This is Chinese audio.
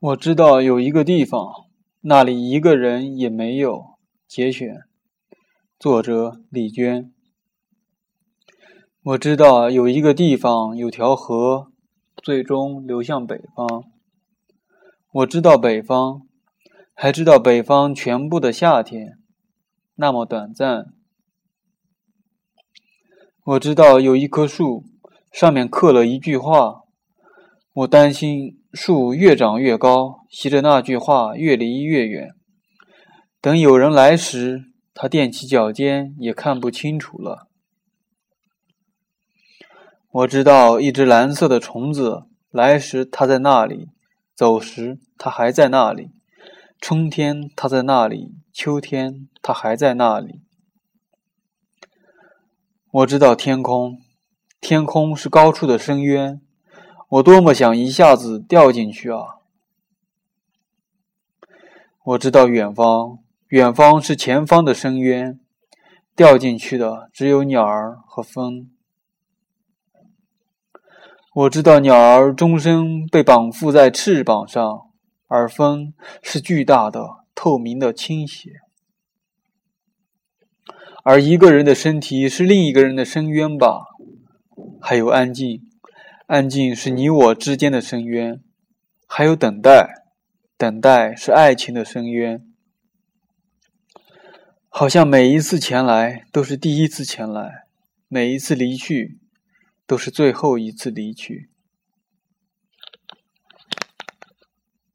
我知道有一个地方，那里一个人也没有。节选，作者李娟。我知道有一个地方，有条河，最终流向北方。我知道北方，还知道北方全部的夏天，那么短暂。我知道有一棵树，上面刻了一句话。我担心树越长越高，携着那句话越离越远。等有人来时，他踮起脚尖也看不清楚了。我知道一只蓝色的虫子，来时它在那里，走时它还在那里。春天它在那里，秋天它还在那里。我知道天空，天空是高处的深渊。我多么想一下子掉进去啊！我知道远方，远方是前方的深渊，掉进去的只有鸟儿和风。我知道鸟儿终生被绑缚在翅膀上，而风是巨大的、透明的倾斜，而一个人的身体是另一个人的深渊吧？还有安静。安静是你我之间的深渊，还有等待，等待是爱情的深渊。好像每一次前来都是第一次前来，每一次离去都是最后一次离去。